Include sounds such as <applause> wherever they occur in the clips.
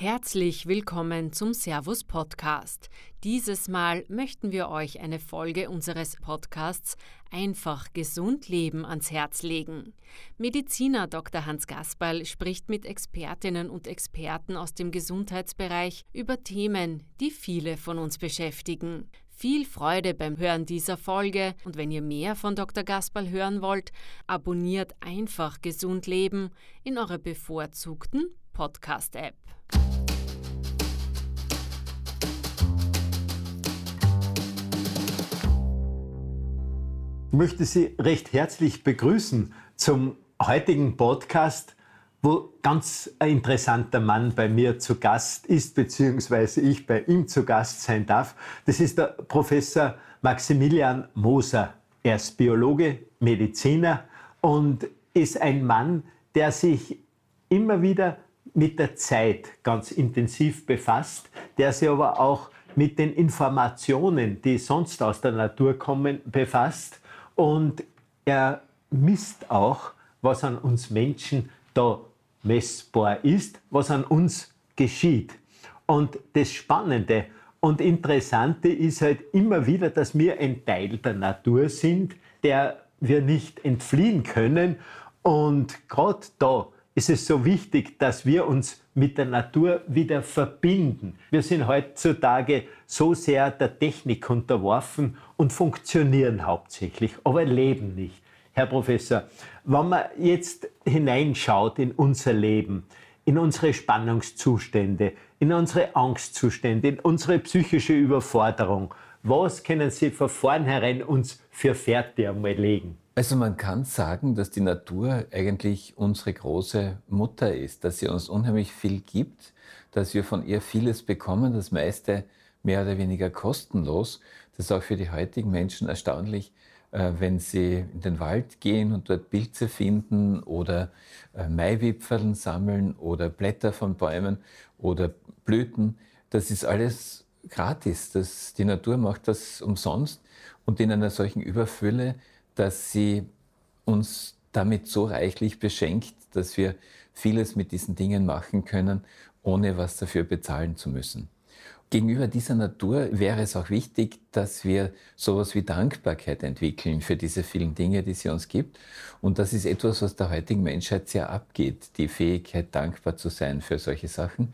Herzlich willkommen zum Servus Podcast. Dieses Mal möchten wir euch eine Folge unseres Podcasts Einfach gesund leben ans Herz legen. Mediziner Dr. Hans Gasperl spricht mit Expertinnen und Experten aus dem Gesundheitsbereich über Themen, die viele von uns beschäftigen. Viel Freude beim Hören dieser Folge und wenn ihr mehr von Dr. Gasperl hören wollt, abonniert einfach Gesund Leben in eurer bevorzugten Podcast-App. Ich möchte Sie recht herzlich begrüßen zum heutigen Podcast, wo ganz ein interessanter Mann bei mir zu Gast ist, beziehungsweise ich bei ihm zu Gast sein darf. Das ist der Professor Maximilian Moser. Er ist Biologe, Mediziner und ist ein Mann, der sich immer wieder mit der Zeit ganz intensiv befasst, der sich aber auch mit den Informationen, die sonst aus der Natur kommen, befasst. Und er misst auch, was an uns Menschen da messbar ist, was an uns geschieht. Und das Spannende und Interessante ist halt immer wieder, dass wir ein Teil der Natur sind, der wir nicht entfliehen können. Und gerade da ist es so wichtig, dass wir uns mit der Natur wieder verbinden. Wir sind heutzutage so sehr der Technik unterworfen und funktionieren hauptsächlich, aber leben nicht. Herr Professor, wenn man jetzt hineinschaut in unser Leben, in unsere Spannungszustände, in unsere Angstzustände, in unsere psychische Überforderung, was können Sie von vornherein uns für Fährte einmal legen? Also man kann sagen, dass die Natur eigentlich unsere große Mutter ist, dass sie uns unheimlich viel gibt, dass wir von ihr vieles bekommen, das meiste mehr oder weniger kostenlos. Das ist auch für die heutigen Menschen erstaunlich, äh, wenn sie in den Wald gehen und dort Pilze finden oder äh, Maiwipfeln sammeln oder Blätter von Bäumen oder Blüten. Das ist alles gratis. Das, die Natur macht das umsonst und in einer solchen Überfülle dass sie uns damit so reichlich beschenkt, dass wir vieles mit diesen Dingen machen können, ohne was dafür bezahlen zu müssen. Gegenüber dieser Natur wäre es auch wichtig, dass wir sowas wie Dankbarkeit entwickeln für diese vielen Dinge, die sie uns gibt. Und das ist etwas, was der heutigen Menschheit sehr abgeht, die Fähigkeit, dankbar zu sein für solche Sachen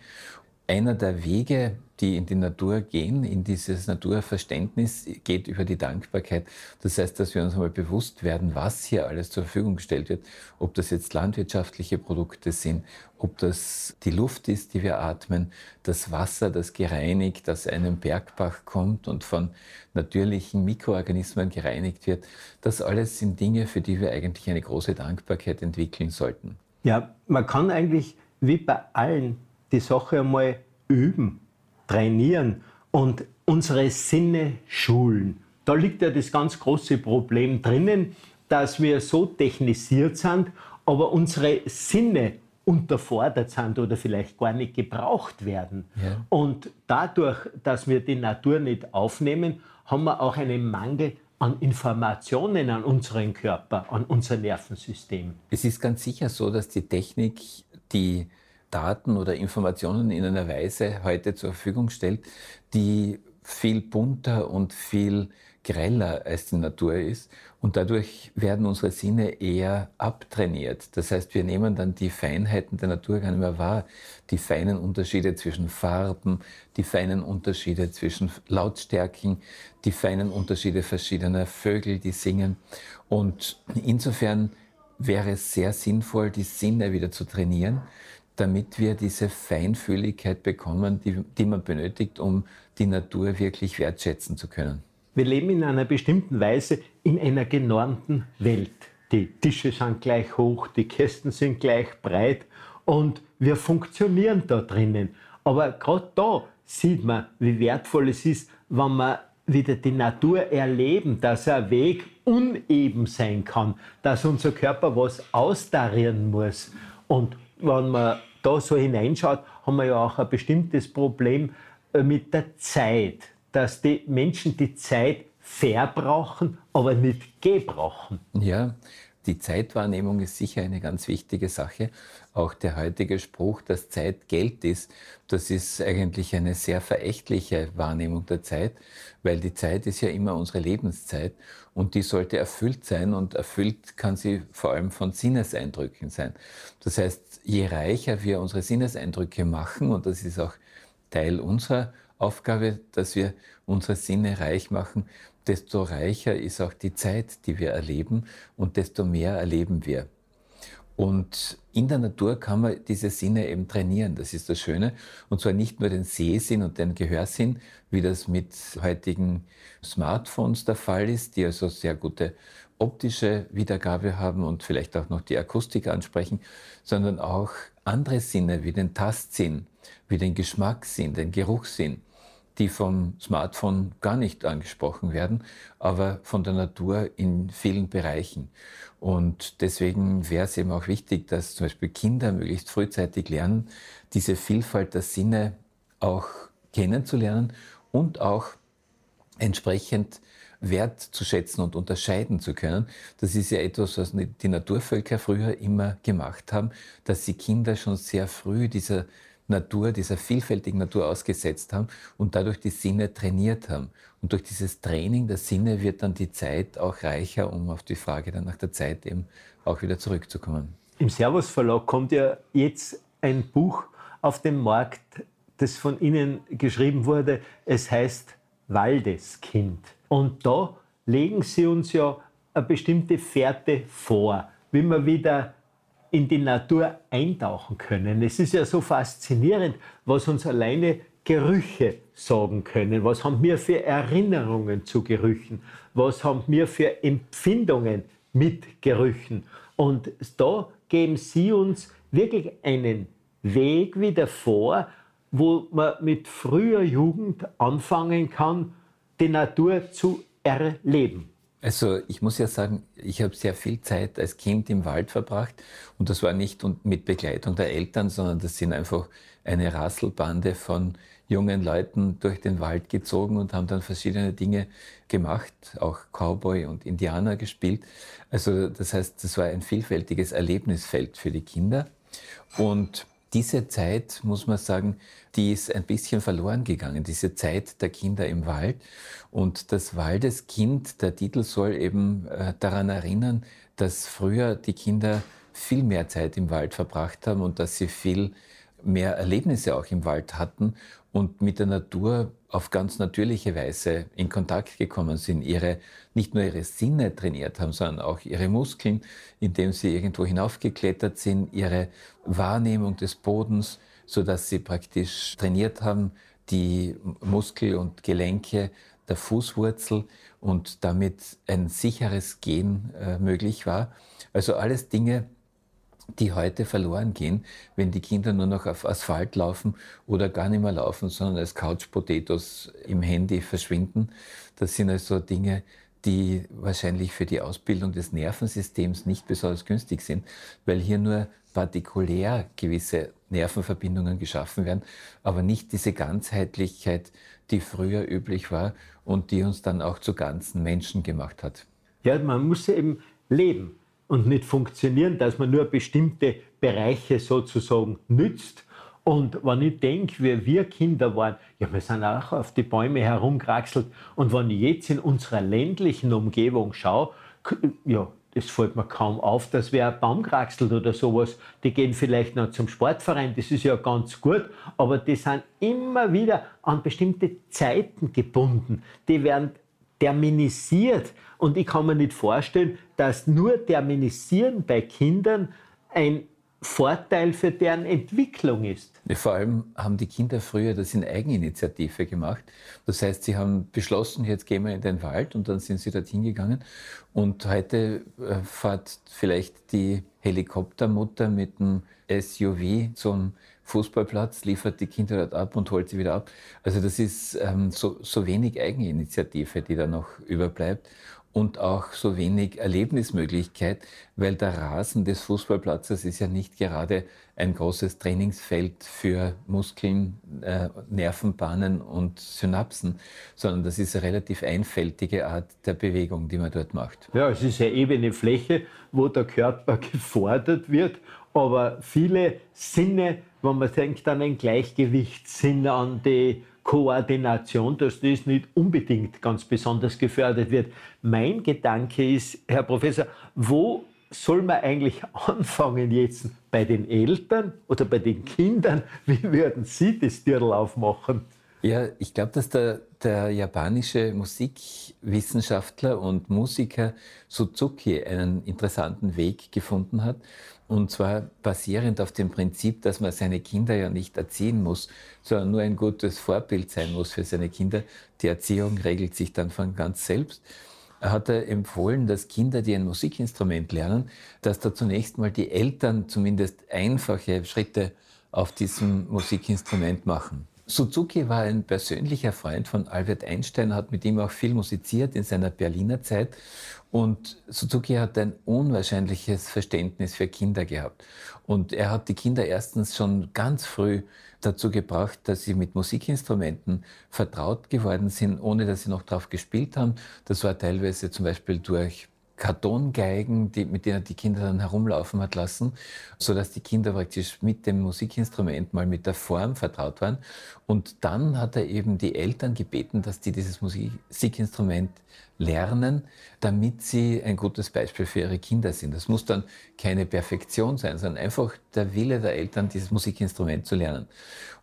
einer der Wege, die in die Natur gehen, in dieses Naturverständnis, geht über die Dankbarkeit. Das heißt, dass wir uns einmal bewusst werden, was hier alles zur Verfügung gestellt wird, ob das jetzt landwirtschaftliche Produkte sind, ob das die Luft ist, die wir atmen, das Wasser, das gereinigt aus einem Bergbach kommt und von natürlichen Mikroorganismen gereinigt wird. Das alles sind Dinge, für die wir eigentlich eine große Dankbarkeit entwickeln sollten. Ja, man kann eigentlich wie bei allen die Sache einmal üben, trainieren und unsere Sinne schulen. Da liegt ja das ganz große Problem drinnen, dass wir so technisiert sind, aber unsere Sinne unterfordert sind oder vielleicht gar nicht gebraucht werden. Ja. Und dadurch, dass wir die Natur nicht aufnehmen, haben wir auch einen Mangel an Informationen an unseren Körper, an unser Nervensystem. Es ist ganz sicher so, dass die Technik die Daten oder Informationen in einer Weise heute zur Verfügung stellt, die viel bunter und viel greller als die Natur ist. Und dadurch werden unsere Sinne eher abtrainiert. Das heißt, wir nehmen dann die Feinheiten der Natur gar nicht mehr wahr. Die feinen Unterschiede zwischen Farben, die feinen Unterschiede zwischen Lautstärken, die feinen Unterschiede verschiedener Vögel, die singen. Und insofern wäre es sehr sinnvoll, die Sinne wieder zu trainieren, damit wir diese Feinfühligkeit bekommen, die, die man benötigt, um die Natur wirklich wertschätzen zu können. Wir leben in einer bestimmten Weise in einer genormten Welt. Die Tische sind gleich hoch, die Kästen sind gleich breit und wir funktionieren da drinnen. Aber gerade da sieht man, wie wertvoll es ist, wenn man wieder die Natur erleben, dass ein Weg uneben sein kann, dass unser Körper was austarieren muss. Und wenn man da so hineinschaut, haben wir ja auch ein bestimmtes Problem äh, mit der Zeit, dass die Menschen die Zeit verbrauchen, aber nicht gebrauchen. Ja, die Zeitwahrnehmung ist sicher eine ganz wichtige Sache. Auch der heutige Spruch, dass Zeit Geld ist, das ist eigentlich eine sehr verächtliche Wahrnehmung der Zeit, weil die Zeit ist ja immer unsere Lebenszeit und die sollte erfüllt sein und erfüllt kann sie vor allem von Sinneseindrücken sein. Das heißt, je reicher wir unsere Sinneseindrücke machen, und das ist auch Teil unserer Aufgabe, dass wir unsere Sinne reich machen, desto reicher ist auch die Zeit, die wir erleben und desto mehr erleben wir. Und in der Natur kann man diese Sinne eben trainieren. Das ist das Schöne. Und zwar nicht nur den Sehsinn und den Gehörsinn, wie das mit heutigen Smartphones der Fall ist, die also sehr gute optische Wiedergabe haben und vielleicht auch noch die Akustik ansprechen, sondern auch andere Sinne wie den Tastsinn, wie den Geschmackssinn, den Geruchssinn die vom Smartphone gar nicht angesprochen werden, aber von der Natur in vielen Bereichen. Und deswegen wäre es eben auch wichtig, dass zum Beispiel Kinder möglichst frühzeitig lernen, diese Vielfalt der Sinne auch kennenzulernen und auch entsprechend wertzuschätzen und unterscheiden zu können. Das ist ja etwas, was die Naturvölker früher immer gemacht haben, dass sie Kinder schon sehr früh dieser Natur, dieser vielfältigen Natur ausgesetzt haben und dadurch die Sinne trainiert haben. Und durch dieses Training der Sinne wird dann die Zeit auch reicher, um auf die Frage dann nach der Zeit eben auch wieder zurückzukommen. Im Servus Verlag kommt ja jetzt ein Buch auf den Markt, das von Ihnen geschrieben wurde. Es heißt Waldeskind. Und da legen Sie uns ja eine bestimmte Fährte vor, wie man wieder in die Natur eintauchen können. Es ist ja so faszinierend, was uns alleine Gerüche sagen können. Was haben wir für Erinnerungen zu Gerüchen? Was haben wir für Empfindungen mit Gerüchen? Und da geben Sie uns wirklich einen Weg wieder vor, wo man mit früher Jugend anfangen kann, die Natur zu erleben. Also ich muss ja sagen, ich habe sehr viel Zeit als Kind im Wald verbracht und das war nicht mit Begleitung der Eltern, sondern das sind einfach eine Rasselbande von jungen Leuten durch den Wald gezogen und haben dann verschiedene Dinge gemacht, auch Cowboy und Indianer gespielt. Also das heißt, das war ein vielfältiges Erlebnisfeld für die Kinder und diese Zeit, muss man sagen, die ist ein bisschen verloren gegangen, diese Zeit der Kinder im Wald. Und das Waldeskind, der Titel soll eben äh, daran erinnern, dass früher die Kinder viel mehr Zeit im Wald verbracht haben und dass sie viel mehr Erlebnisse auch im Wald hatten und mit der Natur auf ganz natürliche Weise in Kontakt gekommen sind, ihre, nicht nur ihre Sinne trainiert haben, sondern auch ihre Muskeln, indem sie irgendwo hinaufgeklettert sind, ihre Wahrnehmung des Bodens, so dass sie praktisch trainiert haben, die Muskel und Gelenke der Fußwurzel und damit ein sicheres Gehen äh, möglich war. Also alles Dinge, die heute verloren gehen, wenn die Kinder nur noch auf Asphalt laufen oder gar nicht mehr laufen, sondern als Couch-Potatoes im Handy verschwinden. Das sind also Dinge, die wahrscheinlich für die Ausbildung des Nervensystems nicht besonders günstig sind, weil hier nur partikulär gewisse Nervenverbindungen geschaffen werden, aber nicht diese Ganzheitlichkeit, die früher üblich war und die uns dann auch zu ganzen Menschen gemacht hat. Ja, man muss eben leben und nicht funktionieren, dass man nur bestimmte Bereiche sozusagen nützt. Und wenn ich denke, wie wir Kinder waren, ja, wir sind auch auf die Bäume herumkraxelt. Und wenn ich jetzt in unserer ländlichen Umgebung schaue, ja, es fällt mir kaum auf, dass wer ein Baum kraxelt oder sowas. Die gehen vielleicht noch zum Sportverein, das ist ja ganz gut, aber die sind immer wieder an bestimmte Zeiten gebunden. Die werden terminisiert. Und ich kann mir nicht vorstellen, dass nur Terminisieren bei Kindern ein Vorteil für deren Entwicklung ist. Vor allem haben die Kinder früher das in Eigeninitiative gemacht. Das heißt, sie haben beschlossen, jetzt gehen wir in den Wald und dann sind sie dorthin gegangen. Und heute äh, fährt vielleicht die Helikoptermutter mit dem SUV zum Fußballplatz, liefert die Kinder dort ab und holt sie wieder ab. Also das ist ähm, so, so wenig Eigeninitiative, die da noch überbleibt. und auch so wenig Erlebnismöglichkeit, weil der Rasen des Fußballplatzes ist ja nicht gerade ein großes Trainingsfeld für Muskeln, äh, Nervenbahnen und Synapsen, sondern das ist eine relativ einfältige Art der Bewegung, die man dort macht. Ja, es ist eine ebene Fläche, wo der Körper <laughs> gefordert wird, aber viele Sinne, wenn man denkt an ein Gleichgewichtssinn, an die Koordination, dass das nicht unbedingt ganz besonders gefördert wird. Mein Gedanke ist, Herr Professor, wo soll man eigentlich <laughs> anfangen jetzt? Bei den Eltern oder bei den Kindern? Wie würden Sie das Dirl aufmachen? Ja, ich glaube, dass der, der japanische Musikwissenschaftler und Musiker Suzuki einen interessanten Weg gefunden hat. Und zwar basierend auf dem Prinzip, dass man seine Kinder ja nicht erziehen muss, sondern nur ein gutes Vorbild sein muss für seine Kinder. Die Erziehung regelt sich dann von ganz selbst. Er hat er empfohlen, dass Kinder, die ein Musikinstrument lernen, dass da zunächst mal die Eltern zumindest einfache Schritte auf diesem Musikinstrument machen. Suzuki war ein persönlicher Freund von Albert Einstein, hat mit ihm auch viel musiziert in seiner Berliner Zeit. Und Suzuki hat ein unwahrscheinliches Verständnis für Kinder gehabt. Und er hat die Kinder erstens schon ganz früh dazu gebracht, dass sie mit Musikinstrumenten vertraut geworden sind, ohne dass sie noch drauf gespielt haben. Das war teilweise zum Beispiel durch Kartongeigen, die, mit denen die Kinder dann herumlaufen hat lassen, so dass die Kinder praktisch mit dem Musikinstrument mal mit der Form vertraut waren. Und dann hat er eben die Eltern gebeten, dass die dieses Musikinstrument lernen, damit sie ein gutes Beispiel für ihre Kinder sind. Das muss dann keine Perfektion sein, sondern einfach der Wille der Eltern, dieses Musikinstrument zu lernen.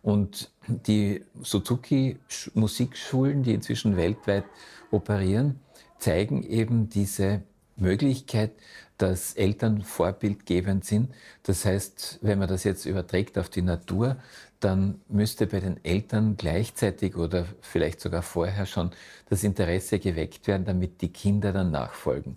Und die Suzuki Musikschulen, die inzwischen weltweit operieren, zeigen eben diese Möglichkeit, dass Eltern vorbildgebend sind. Das heißt, wenn man das jetzt überträgt auf die Natur, dann müsste bei den Eltern gleichzeitig oder vielleicht sogar vorher schon das Interesse geweckt werden, damit die Kinder dann nachfolgen.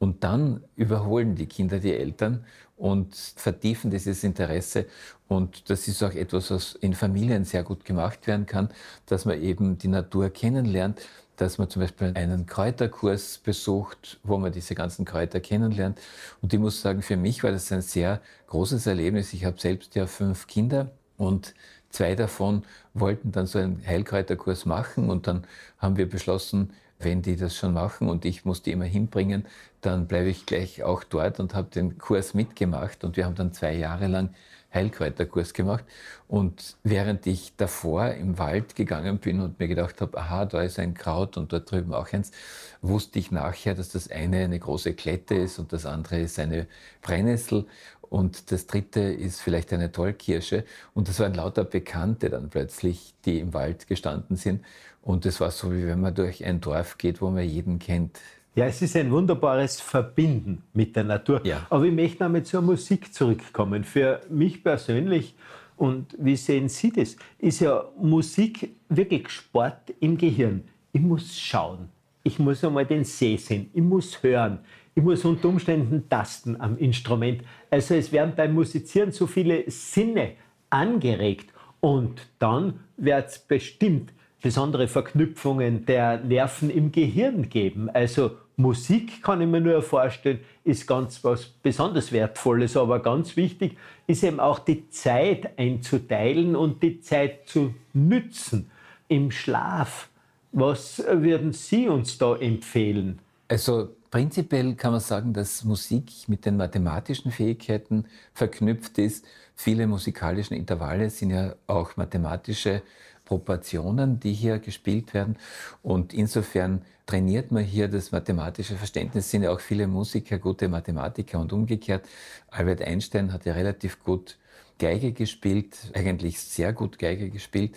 Und dann überholen die Kinder die Eltern und vertiefen dieses Interesse. Und das ist auch etwas, was in Familien sehr gut gemacht werden kann, dass man eben die Natur kennenlernt, dass man zum Beispiel einen Kräuterkurs besucht, wo man diese ganzen Kräuter kennenlernt. Und ich muss sagen, für mich war das ein sehr großes Erlebnis. Ich habe selbst ja fünf Kinder und zwei davon wollten dann so einen Heilkräuterkurs machen und dann haben wir beschlossen, wenn die das schon machen und ich muss die immer hinbringen, dann bleibe ich gleich auch dort und habe den Kurs mitgemacht und wir haben dann zwei Jahre lang Heilkräuterkurs gemacht. Und während ich davor im Wald gegangen bin und mir gedacht habe, aha, da ist ein Kraut und dort drüben auch eins, wusste ich nachher, dass das eine eine große Klette ist und das andere ist eine Brennnessel und das dritte ist vielleicht eine Tollkirsche. Und das waren lauter Bekannte dann plötzlich, die im Wald gestanden sind. Und es war so, wie wenn man durch ein Dorf geht, wo man jeden kennt. Ja, es ist ein wunderbares Verbinden mit der Natur. Ja. Aber ich möchte einmal zur Musik zurückkommen. Für mich persönlich, und wie sehen Sie das, ist ja Musik wirklich Sport im Gehirn. Ich muss schauen. Ich muss einmal den See sehen. Ich muss hören. Ich muss unter Umständen tasten am Instrument. Also es werden beim Musizieren so viele Sinne angeregt. Und dann wird es bestimmt besondere Verknüpfungen der Nerven im Gehirn geben. Also Musik kann ich mir nur vorstellen, ist ganz was besonders Wertvolles, aber ganz wichtig ist eben auch die Zeit einzuteilen und die Zeit zu nützen im Schlaf. Was würden Sie uns da empfehlen? Also prinzipiell kann man sagen, dass Musik mit den mathematischen Fähigkeiten verknüpft ist. Viele musikalische Intervalle sind ja auch mathematische Proportionen, die hier gespielt werden. Und insofern trainiert man hier das mathematische Verständnis. Es sind ja auch viele Musiker gute Mathematiker und umgekehrt. Albert Einstein hat ja relativ gut Geige gespielt, eigentlich sehr gut Geige gespielt.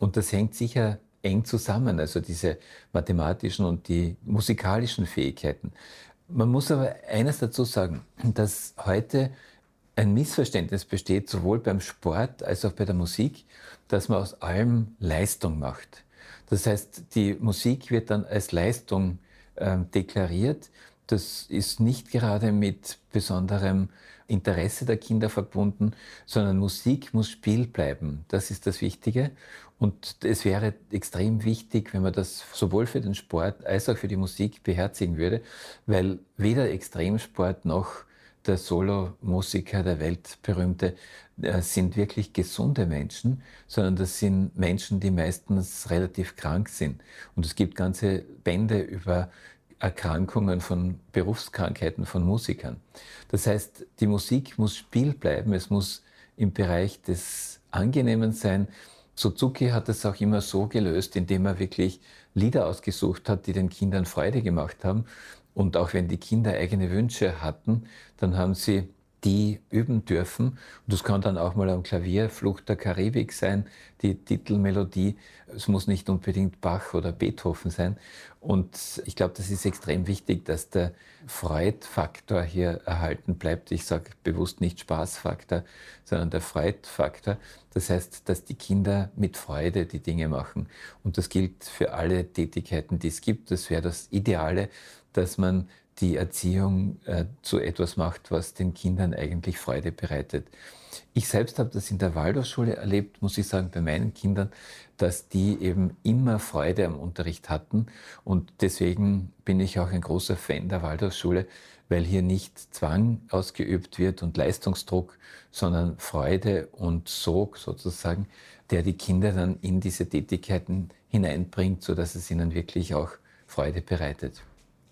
Und das hängt sicher eng zusammen, also diese mathematischen und die musikalischen Fähigkeiten. Man muss aber eines dazu sagen, dass heute ein Missverständnis besteht, sowohl beim Sport als auch bei der Musik, dass man aus allem Leistung macht. Das heißt, die Musik wird dann als Leistung äh, deklariert, das ist nicht gerade mit besonderem Interesse der Kinder verbunden, sondern Musik muss Spiel bleiben. Das ist das Wichtige. Und es wäre extrem wichtig, wenn man das sowohl für den Sport als auch für die Musik beherzigen würde, weil weder Extremsport noch der Solo-Musiker, der weltberühmte, äh, sind wirklich gesunde Menschen, sondern das sind Menschen, die meistens relativ krank sind. Und es gibt ganze Bände über Erkrankungen von Berufskrankheiten von Musikern. Das heißt, die Musik muss Spiel bleiben, es muss im Bereich des Angenehmen sein. Suzuki hat es auch immer so gelöst, indem er wirklich Lieder ausgesucht hat, die den Kindern Freude gemacht haben. Und auch wenn die Kinder eigene Wünsche hatten, dann haben sie die üben dürfen. Und das kann dann auch mal am Klavier Flucht der Karibik sein, die Titelmelodie. Es muss nicht unbedingt Bach oder Beethoven sein. Und ich glaube, das ist extrem wichtig, dass der Freudfaktor hier erhalten bleibt. Ich sage bewusst nicht Spaßfaktor, sondern der Freudfaktor. Das heißt, dass die Kinder mit Freude die Dinge machen. Und das gilt für alle Tätigkeiten, die es gibt. Das wäre das Ideale, dass man die Erziehung äh, zu etwas macht, was den Kindern eigentlich Freude bereitet. Ich selbst habe das in der Waldorfschule erlebt, muss ich sagen, bei meinen Kindern, dass die eben immer Freude am Unterricht hatten. Und deswegen bin ich auch ein großer Fan der Waldorfschule, weil hier nicht Zwang ausgeübt wird und Leistungsdruck, sondern Freude und Sog sozusagen, der die Kinder dann in diese Tätigkeiten hineinbringt, sodass es ihnen wirklich auch Freude bereitet.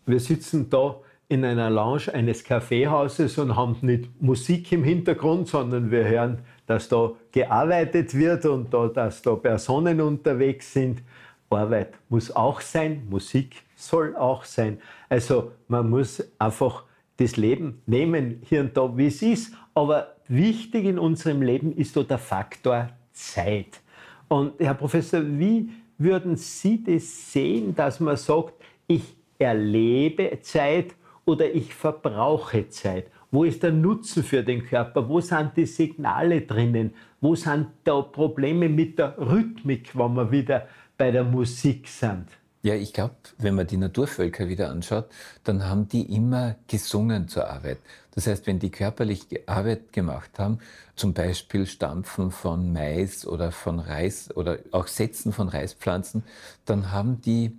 Wir sitzen da in einer Lounge eines Kaffeehauses und haben nicht Musik im Hintergrund, sondern wir hören, dass da gearbeitet wird und da, dass da Personen unterwegs sind. Arbeit muss auch sein, Musik soll auch sein. Also man muss einfach das Leben nehmen, hier und da, wie es ist. Aber wichtig in unserem Leben ist da der Faktor Zeit. Und Herr Professor, wie würden Sie das sehen, dass man sagt, ich erlebe Zeit oder ich verbrauche Zeit? Wo ist der Nutzen für den Körper? Wo sind die Signale drinnen? Wo sind da Probleme mit der Rhythmik, wenn wir wieder bei der Musik sind? Ja, ich glaube, wenn man die Naturvölker wieder anschaut, dann haben die immer gesungen zur Arbeit. Das heißt, wenn die körperlich Arbeit gemacht haben, zum Beispiel Stampfen von Mais oder von Reis oder auch Setzen von Reispflanzen, dann haben die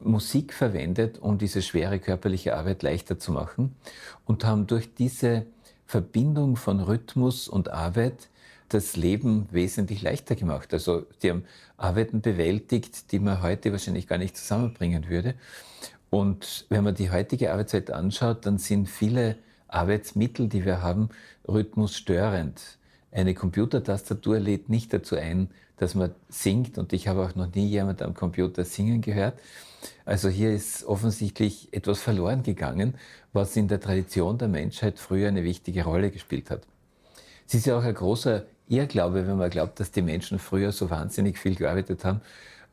Musik verwendet, um diese schwere körperliche Arbeit leichter zu machen und haben durch diese Verbindung von Rhythmus und Arbeit das Leben wesentlich leichter gemacht. Also die haben Arbeiten bewältigt, die man heute wahrscheinlich gar nicht zusammenbringen würde. Und wenn man die heutige Arbeitszeit anschaut, dann sind viele Arbeitsmittel, die wir haben, rhythmusstörend. Eine Computertastatur lädt nicht dazu ein, dass man singt und ich habe auch noch nie jemand am Computer singen gehört. Also hier ist offensichtlich etwas verloren gegangen, was in der Tradition der Menschheit früher eine wichtige Rolle gespielt hat. Es ist ja auch ein großer Irrglaube, wenn man glaubt, dass die Menschen früher so wahnsinnig viel gearbeitet haben.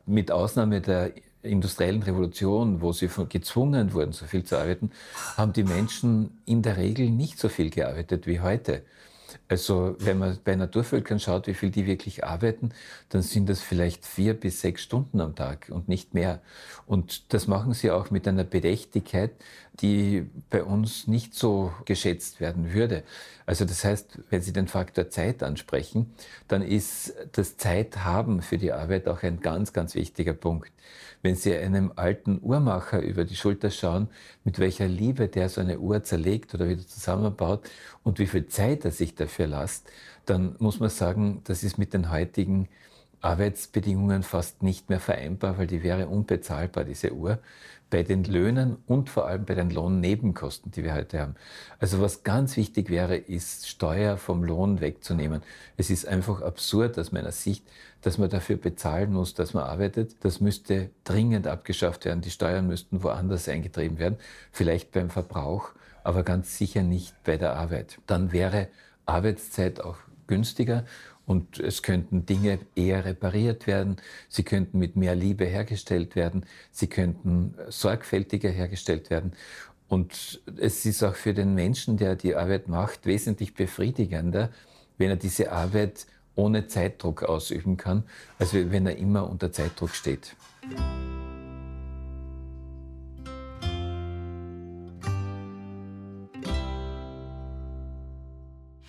Mit Ausnahme der industriellen Revolution, wo sie gezwungen wurden, so viel zu arbeiten, haben die Menschen in der Regel nicht so viel gearbeitet wie heute. Also wenn man bei Naturvölkern schaut, wie viel die wirklich arbeiten, dann sind das vielleicht vier bis sechs Stunden am Tag und nicht mehr. Und das machen sie auch mit einer Bedächtigkeit, die bei uns nicht so geschätzt werden würde. Also das heißt, wenn Sie den Faktor Zeit ansprechen, dann ist das Zeithaben für die Arbeit auch ein ganz, ganz wichtiger Punkt. Wenn Sie einem alten Uhrmacher über die Schulter schauen, mit welcher Liebe der so eine Uhr zerlegt oder wieder zusammenbaut und wie viel Zeit er sich dafür lasst, dann muss man sagen, das ist mit den heutigen Arbeitsbedingungen fast nicht mehr vereinbar, weil die wäre unbezahlbar, diese Uhr bei den Löhnen und vor allem bei den Lohnnebenkosten, die wir heute haben. Also was ganz wichtig wäre, ist Steuer vom Lohn wegzunehmen. Es ist einfach absurd aus meiner Sicht, dass man dafür bezahlen muss, dass man arbeitet. Das müsste dringend abgeschafft werden. Die Steuern müssten woanders eingetrieben werden, vielleicht beim Verbrauch, aber ganz sicher nicht bei der Arbeit. Dann wäre Arbeitszeit auch günstiger und es könnten Dinge eher repariert werden, sie könnten mit mehr Liebe hergestellt werden, sie könnten sorgfältiger hergestellt werden. Und es ist auch für den Menschen, der die Arbeit macht, wesentlich befriedigender, wenn er diese Arbeit ohne Zeitdruck ausüben kann, als wenn er immer unter Zeitdruck steht.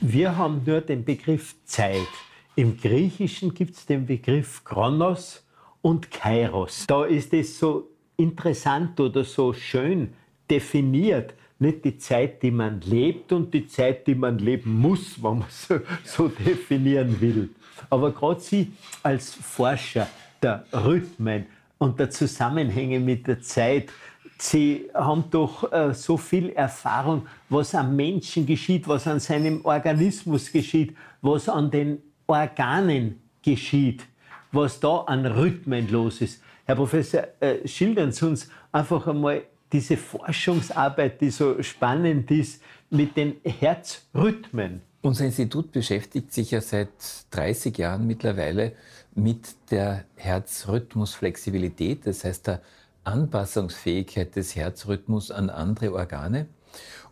Wir haben nur den Begriff Zeit. Im Griechischen gibt es den Begriff Chronos und Kairos. Da ist es so interessant oder so schön definiert. Nicht die Zeit, die man lebt und die Zeit, die man leben muss, wenn man so, so definieren will. Aber gerade Sie als Forscher der Rhythmen und der Zusammenhänge mit der Zeit, Sie haben doch äh, so viel Erfahrung, was am Menschen geschieht, was an seinem Organismus geschieht, was an den Organen geschieht, was da an Rhythmen los ist. Herr Professor, äh, schildern Sie uns einfach einmal diese Forschungsarbeit, die so spannend ist, mit den Herzrhythmen. Unser Institut beschäftigt sich ja seit 30 Jahren mittlerweile mit der Herzrhythmusflexibilität, das heißt der Anpassungsfähigkeit des Herzrhythmus an andere Organe.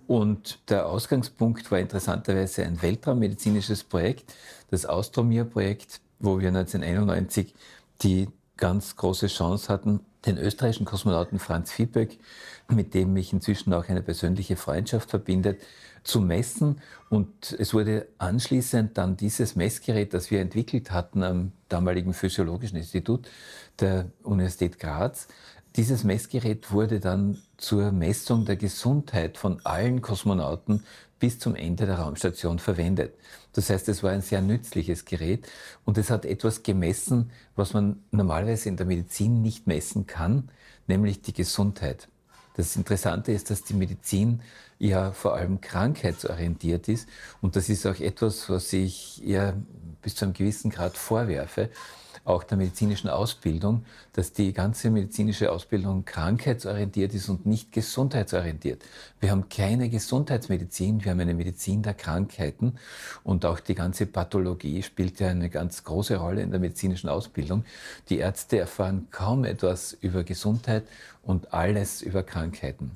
Und der Ausgangspunkt war interessanterweise ein weltraummedizinisches Projekt, das Austromir-Projekt, wo wir 1991 die ganz große Chance hatten, den österreichischen Kosmonauten Franz Viehböck, mit dem mich inzwischen auch eine persönliche Freundschaft verbindet, zu messen. Und es wurde anschließend dann dieses Messgerät, das wir entwickelt hatten am damaligen Physiologischen Institut der Universität Graz, dieses Messgerät wurde dann zur Messung der Gesundheit von allen Kosmonauten bis zum Ende der Raumstation verwendet. Das heißt, es war ein sehr nützliches Gerät und es hat etwas gemessen, was man normalerweise in der Medizin nicht messen kann, nämlich die Gesundheit. Das Interessante ist, dass die Medizin ja vor allem krankheitsorientiert ist und das ist auch etwas, was ich ja bis zu einem gewissen Grad vorwerfe auch der medizinischen Ausbildung, dass die ganze medizinische Ausbildung krankheitsorientiert ist und nicht gesundheitsorientiert. Wir haben keine Gesundheitsmedizin, wir haben eine Medizin der Krankheiten und auch die ganze Pathologie spielt ja eine ganz große Rolle in der medizinischen Ausbildung. Die Ärzte erfahren kaum etwas über Gesundheit und alles über Krankheiten.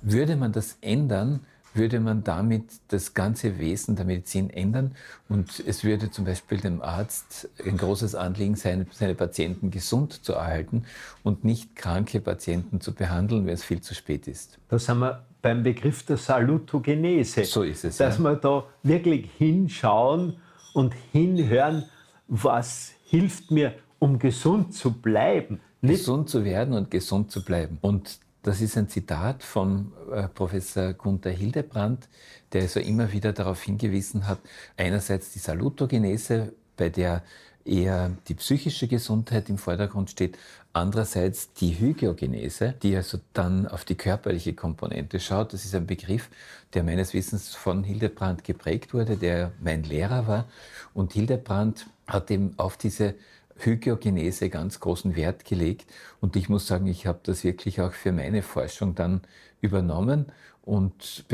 Würde man das ändern, würde man damit das ganze Wesen der Medizin ändern und es würde zum Beispiel dem Arzt ein großes Anliegen sein, seine Patienten gesund zu erhalten und nicht kranke Patienten zu behandeln, wenn es viel zu spät ist. Da sind wir beim Begriff der Salutogenese. So ist es. Dass ja. wir da wirklich hinschauen und hinhören, was hilft mir, um gesund zu bleiben. Gesund zu werden und gesund zu bleiben. Und das ist ein Zitat von äh, Professor Gunther Hildebrandt, der so immer wieder darauf hingewiesen hat, einerseits die Salutogenese, bei der eher die psychische Gesundheit im Vordergrund steht, andererseits die Hygiogenese, die also dann auf die körperliche Komponente schaut. Das ist ein Begriff, der meines Wissens von Hildebrandt geprägt wurde, der mein Lehrer war. Und Hildebrandt hat eben auf diese Hygiogenese ganz großen Wert gelegt. Und ich muss sagen, ich habe das wirklich auch für meine Forschung dann übernommen und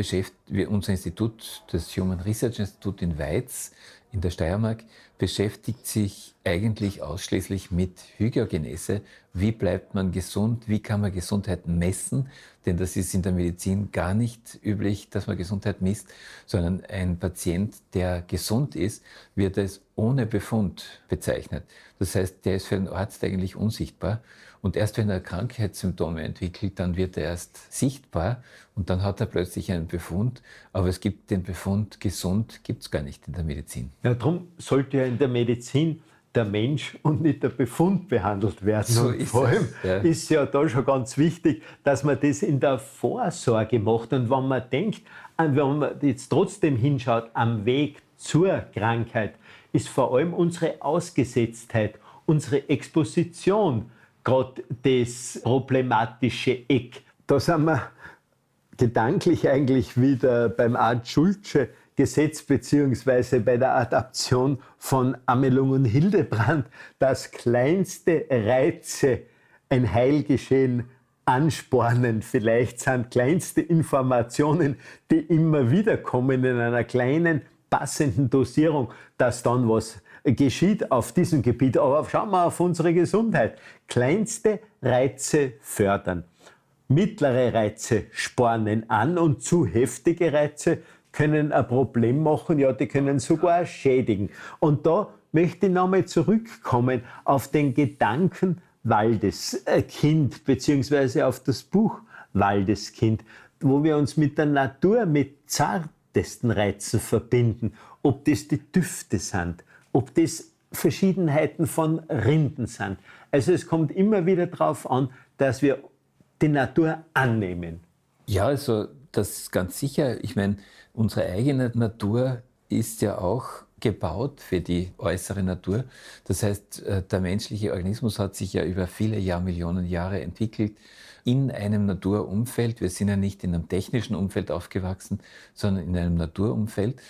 unser Institut, das Human Research Institute in Weiz in der Steiermark, beschäftigt sich eigentlich ausschließlich mit Hygiogenese. Wie bleibt man gesund? Wie kann man Gesundheit messen? Denn das ist in der Medizin gar nicht üblich, dass man Gesundheit misst, sondern ein Patient, der gesund ist, wird als ohne Befund bezeichnet. Das heißt, der ist für den Arzt eigentlich unsichtbar. Und erst wenn er Krankheitssymptome entwickelt, dann wird er erst sichtbar und dann hat er plötzlich einen Befund. Aber es gibt den Befund gesund, gibt es gar nicht in der Medizin. Ja, darum sollte ja in der Medizin der Mensch und nicht der Befund behandelt werden. So und vor allem ja. ist ja da schon ganz wichtig, dass man das in der Vorsorge macht. Und wenn man denkt, wenn man jetzt trotzdem hinschaut am Weg zur Krankheit, ist vor allem unsere Ausgesetztheit, unsere Exposition gerade das problematische Eck. Da sind wir gedanklich eigentlich wieder beim Art Schulze Gesetz beziehungsweise bei der Adaption von Amelung und Hildebrand, dass kleinste Reize ein Heilgeschehen anspornen. Vielleicht sind kleinste Informationen, die immer wieder kommen in einer kleinen passenden Dosierung, dass dann was geschieht auf diesem Gebiet. Aber schauen wir auf unsere Gesundheit. Kleinste Reize fördern. Mittlere Reize spornen an und zu heftige Reize können ein Problem machen, ja, die können sogar schädigen. Und da möchte ich nochmal zurückkommen auf den Gedanken Waldeskind, beziehungsweise auf das Buch Waldeskind, wo wir uns mit der Natur, mit zarten buntesten Reizen verbinden, ob das die Düfte sind, ob das Verschiedenheiten von Rinden sind. Also es kommt immer wieder darauf an, dass wir die Natur annehmen. Ja, also das ist ganz sicher. Ich meine, unsere eigene Natur ist ja auch gebaut für die äußere Natur. Das heißt, äh, der menschliche Organismus hat sich ja über viele Jahrmillionen Jahre entwickelt in einem Naturumfeld. Wir sind ja nicht in einem technischen Umfeld aufgewachsen, sondern in einem Naturumfeld.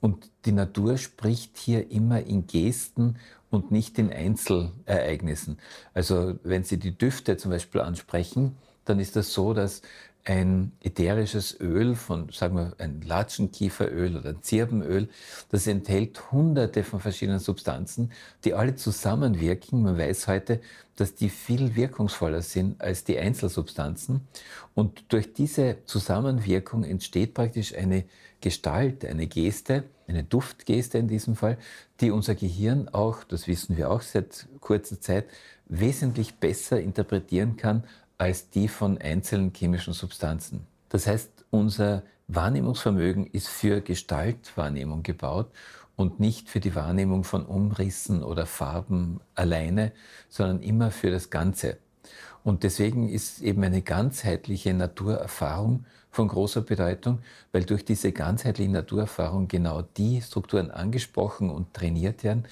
Und die Natur spricht hier immer in Gesten und nicht in Einzelereignissen. Also wenn Sie die Düfte zum Beispiel ansprechen, dann ist das so, dass ein ätherisches Öl von, sagen wir, ein Latschenkieferöl oder ein Zirbenöl, das enthält hunderte von verschiedenen Substanzen, die alle zusammenwirken. Man weiß heute, dass die viel wirkungsvoller sind als die Einzelsubstanzen. Und durch diese Zusammenwirkung entsteht praktisch eine Gestalt, eine Geste, eine Duftgeste in diesem Fall, die unser Gehirn auch, das wissen wir auch seit kurzer Zeit, wesentlich besser interpretieren kann als die von einzelnen chemischen Substanzen. Das heißt, unser Wahrnehmungsvermögen ist für Gestaltwahrnehmung gebaut und nicht für die Wahrnehmung von Umrissen oder Farben alleine, sondern immer für das Ganze. Und deswegen ist eben eine ganzheitliche Naturerfahrung von großer Bedeutung, weil durch diese ganzheitliche Naturerfahrung genau die Strukturen angesprochen und trainiert werden,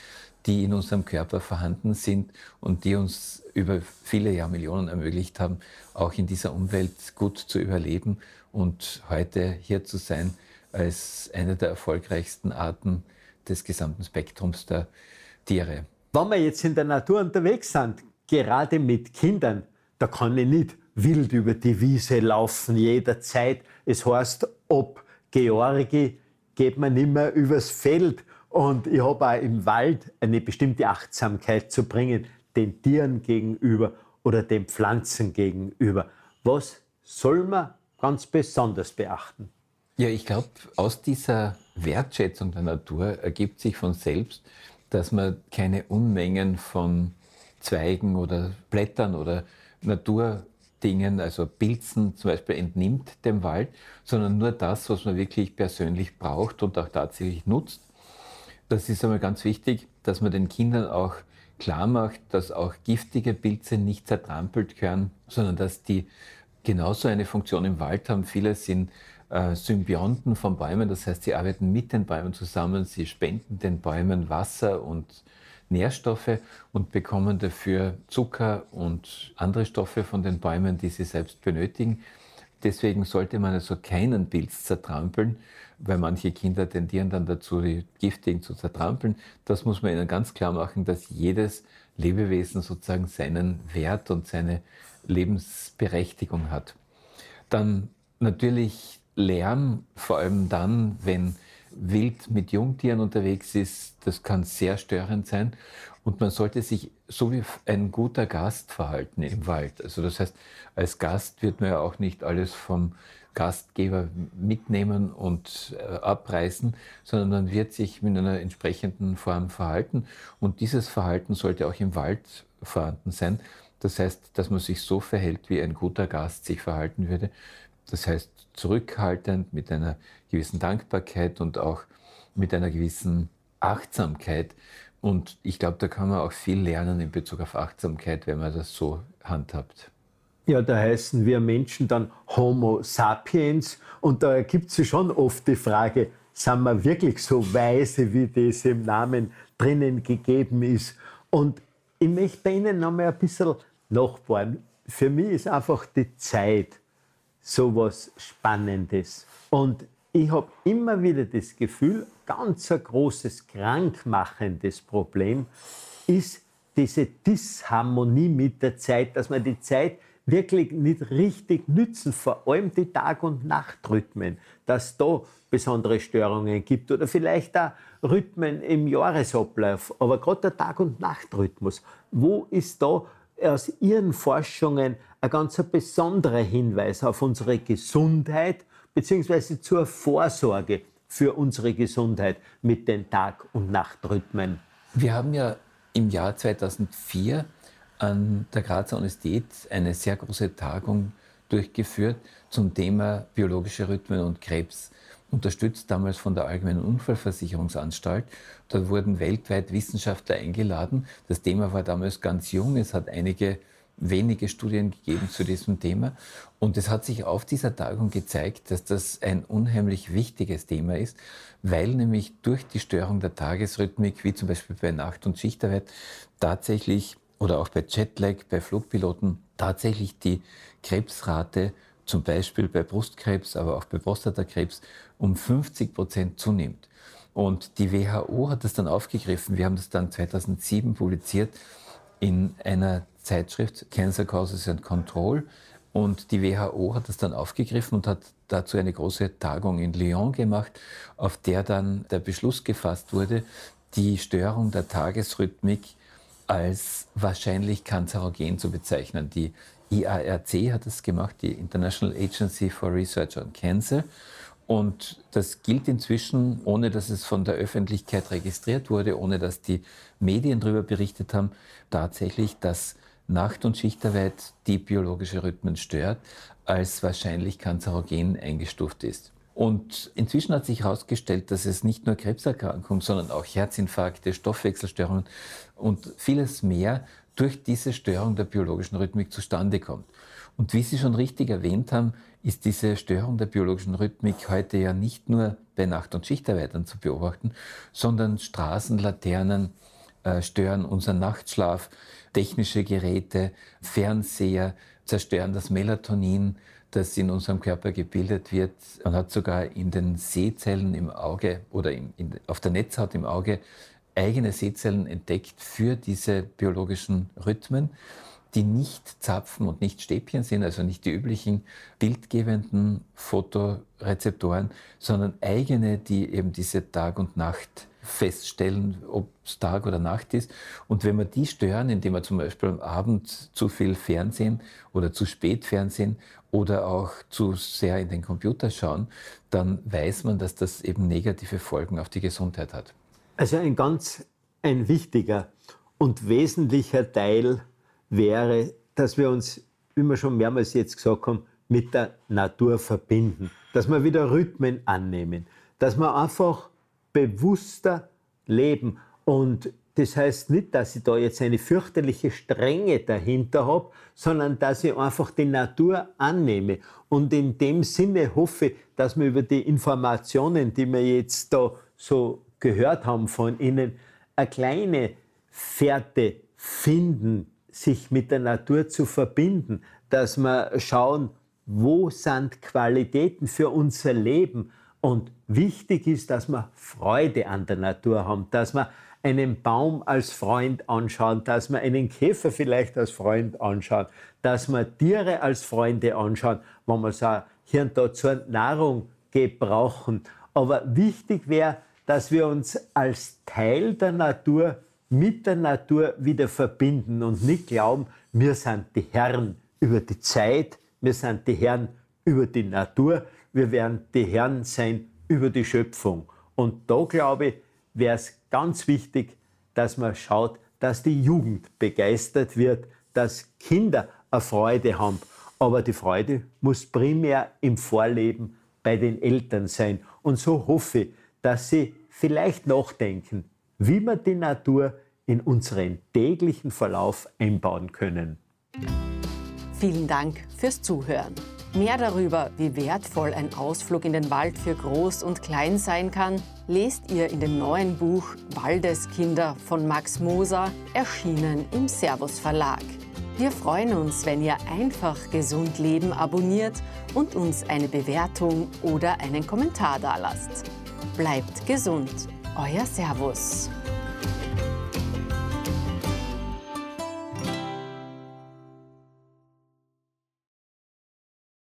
die in unserem Körper vorhanden sind und die uns über viele Jahrmillionen ermöglicht haben, auch in dieser Umwelt gut zu überleben und heute hier zu sein als eine der erfolgreichsten Arten des gesamten Spektrums der Tiere. Wenn wir jetzt in der Natur unterwegs sind, gerade mit Kindern, da kann ich nicht wild über die Wiese laufen jederzeit. Es heißt, ob Georgi geht man nicht mehr übers Feld und ich habe auch im Wald eine bestimmte Achtsamkeit zu bringen, den Tieren gegenüber oder den Pflanzen gegenüber. Was soll man ganz besonders beachten? Ja, ich glaube, aus dieser Wertschätzung der Natur ergibt sich von selbst, dass man keine Unmengen von Zweigen oder Blättern oder Naturdingen, also Pilzen zum Beispiel, entnimmt dem Wald, sondern nur das, was man wirklich persönlich braucht und auch tatsächlich nutzt. Das ist einmal ganz wichtig, dass man den Kindern auch klar macht, dass auch giftige Pilze nicht zertrampelt gehören, sondern dass die genauso eine Funktion im Wald haben. Viele sind äh, Symbionten von Bäumen, das heißt, sie arbeiten mit den Bäumen zusammen, sie spenden den Bäumen Wasser und Nährstoffe und bekommen dafür Zucker und andere Stoffe von den Bäumen, die sie selbst benötigen. Deswegen sollte man also keinen Pilz zertrampeln, weil manche Kinder tendieren dann dazu, die giftigen zu zertrampeln. Das muss man ihnen ganz klar machen, dass jedes Lebewesen sozusagen seinen Wert und seine Lebensberechtigung hat. Dann natürlich Lärm, vor allem dann, wenn wild mit Jungtieren unterwegs ist, das kann sehr störend sein. Und man sollte sich so wie ein guter Gast verhalten im Wald. Also das heißt, als Gast wird man ja auch nicht alles vom Gastgeber mitnehmen und äh, abreißen, sondern man wird sich mit einer entsprechenden Form verhalten. Und dieses Verhalten sollte auch im Wald vorhanden sein. Das heißt, dass man sich so verhält, wie ein guter Gast sich verhalten würde. Das heißt, zurückhaltend, mit einer gewissen Dankbarkeit und auch mit einer gewissen Achtsamkeit. Und ich glaube, da kann man auch viel lernen in Bezug auf Achtsamkeit, wenn man das so handhabt. Ja, da heißen wir Menschen dann Homo sapiens und da gibt es schon oft die Frage, sind wir wirklich so weise, wie das im Namen drinnen gegeben ist? Und ich möchte bei Ihnen noch mal ein bisschen nachbauen. Für mich ist einfach die Zeit so was Spannendes. Und ich habe immer wieder das Gefühl, ganz ein großes krankmachendes Problem ist diese Disharmonie mit der Zeit, dass man die Zeit wirklich nicht richtig nützen, vor allem die Tag- und Nachtrhythmen, dass da besondere Störungen gibt oder vielleicht auch Rhythmen im Jahresablauf, aber gerade der Tag- und Nachtrhythmus, wo ist da aus Ihren Forschungen ein ganz besonderer Hinweis auf unsere Gesundheit bzw. zur Vorsorge für unsere Gesundheit mit den Tag- und Nachtrhythmen? Wir haben ja im Jahr 2004 an der Grazer Universität eine sehr große Tagung durchgeführt zum Thema biologische Rhythmen und Krebs. unterstützt damals von der Allgemeinen Unfallversicherungsanstalt. Da wurden weltweit Wissenschaftler eingeladen. Das Thema war damals ganz jung. Es hat einige wenige Studien gegeben zu diesem Thema. Und es hat sich auf dieser Tagung gezeigt, dass das ein unheimlich wichtiges Thema ist, weil nämlich durch die Störung der Tagesrhythmik, wie zum Beispiel bei Nacht- und Schichtarbeit, tatsächlich oder auch bei Jetlag, bei Flugpiloten, tatsächlich die Krebsrate zum Beispiel bei Brustkrebs, aber auch bei Prostatakrebs um 50 Prozent zunimmt. Und die WHO hat das dann aufgegriffen. Wir haben das dann 2007 publiziert in einer Zeitschrift Cancer Causes and Control. Und die WHO hat das dann aufgegriffen und hat dazu eine große Tagung in Lyon gemacht, auf der dann der Beschluss gefasst wurde, die Störung der Tagesrhythmik als wahrscheinlich kanzerogen zu bezeichnen. Die IARC hat das gemacht, die International Agency for Research on Cancer. Und das gilt inzwischen, ohne dass es von der Öffentlichkeit registriert wurde, ohne dass die Medien darüber berichtet haben, tatsächlich, dass Nacht- und Schichtarbeit die biologische Rhythmen stört, als wahrscheinlich kanzerogen eingestuft ist. Und inzwischen hat sich herausgestellt, dass es nicht nur Krebserkrankungen, sondern auch Herzinfarkte, Stoffwechselstörungen und vieles mehr durch diese Störung der biologischen Rhythmik zustande kommt. Und wie Sie schon richtig erwähnt haben, ist diese Störung der biologischen Rhythmik heute ja nicht nur bei Nacht- und Schichtarbeitern zu beobachten, sondern Straßenlaternen äh, stören unseren Nachtschlaf, technische Geräte, Fernseher zerstören das Melatonin, das in unserem Körper gebildet wird. Man hat sogar in den Sehzellen im Auge oder in, in, auf der Netzhaut im Auge eigene Sehzellen entdeckt für diese biologischen Rhythmen, die nicht Zapfen und nicht Stäbchen sind, also nicht die üblichen bildgebenden Fotorezeptoren, sondern eigene, die eben diese Tag- und Nacht feststellen, ob es Tag oder Nacht ist. Und wenn wir die stören, indem wir zum Beispiel am Abend zu viel Fernsehen oder zu spät Fernsehen oder auch zu sehr in den Computer schauen, dann weiß man, dass das eben negative Folgen auf die Gesundheit hat. Also ein ganz ein wichtiger und wesentlicher Teil wäre, dass wir uns, wie wir schon mehrmals jetzt gesagt haben, mit der Natur verbinden, dass wir wieder Rhythmen annehmen, dass wir einfach bewusster leben. Und das heißt nicht, dass ich da jetzt eine fürchterliche Strenge dahinter habe, sondern dass ich einfach die Natur annehme. Und in dem Sinne hoffe, dass wir über die Informationen, die wir jetzt da so gehört haben von Ihnen, eine kleine Fährte finden, sich mit der Natur zu verbinden, dass wir schauen, wo sind Qualitäten für unser Leben. Und wichtig ist, dass wir Freude an der Natur haben, dass wir einen Baum als Freund anschauen, dass wir einen Käfer vielleicht als Freund anschauen, dass wir Tiere als Freunde anschauen, wenn wir so hier und da zur Nahrung gebrauchen. Aber wichtig wäre, dass wir uns als Teil der Natur mit der Natur wieder verbinden und nicht glauben, wir sind die Herren über die Zeit, wir sind die Herren über die Natur, wir werden die Herren sein über die Schöpfung. Und da glaube ich, wäre es ganz wichtig, dass man schaut, dass die Jugend begeistert wird, dass Kinder eine Freude haben. Aber die Freude muss primär im Vorleben bei den Eltern sein. Und so hoffe ich, dass Sie vielleicht nachdenken, wie wir die Natur in unseren täglichen Verlauf einbauen können. Vielen Dank fürs Zuhören. Mehr darüber, wie wertvoll ein Ausflug in den Wald für Groß und Klein sein kann, lest ihr in dem neuen Buch Waldeskinder von Max Moser, erschienen im Servus Verlag. Wir freuen uns, wenn ihr einfach Gesund Leben abonniert und uns eine Bewertung oder einen Kommentar dalasst. Bleibt gesund, euer Servus.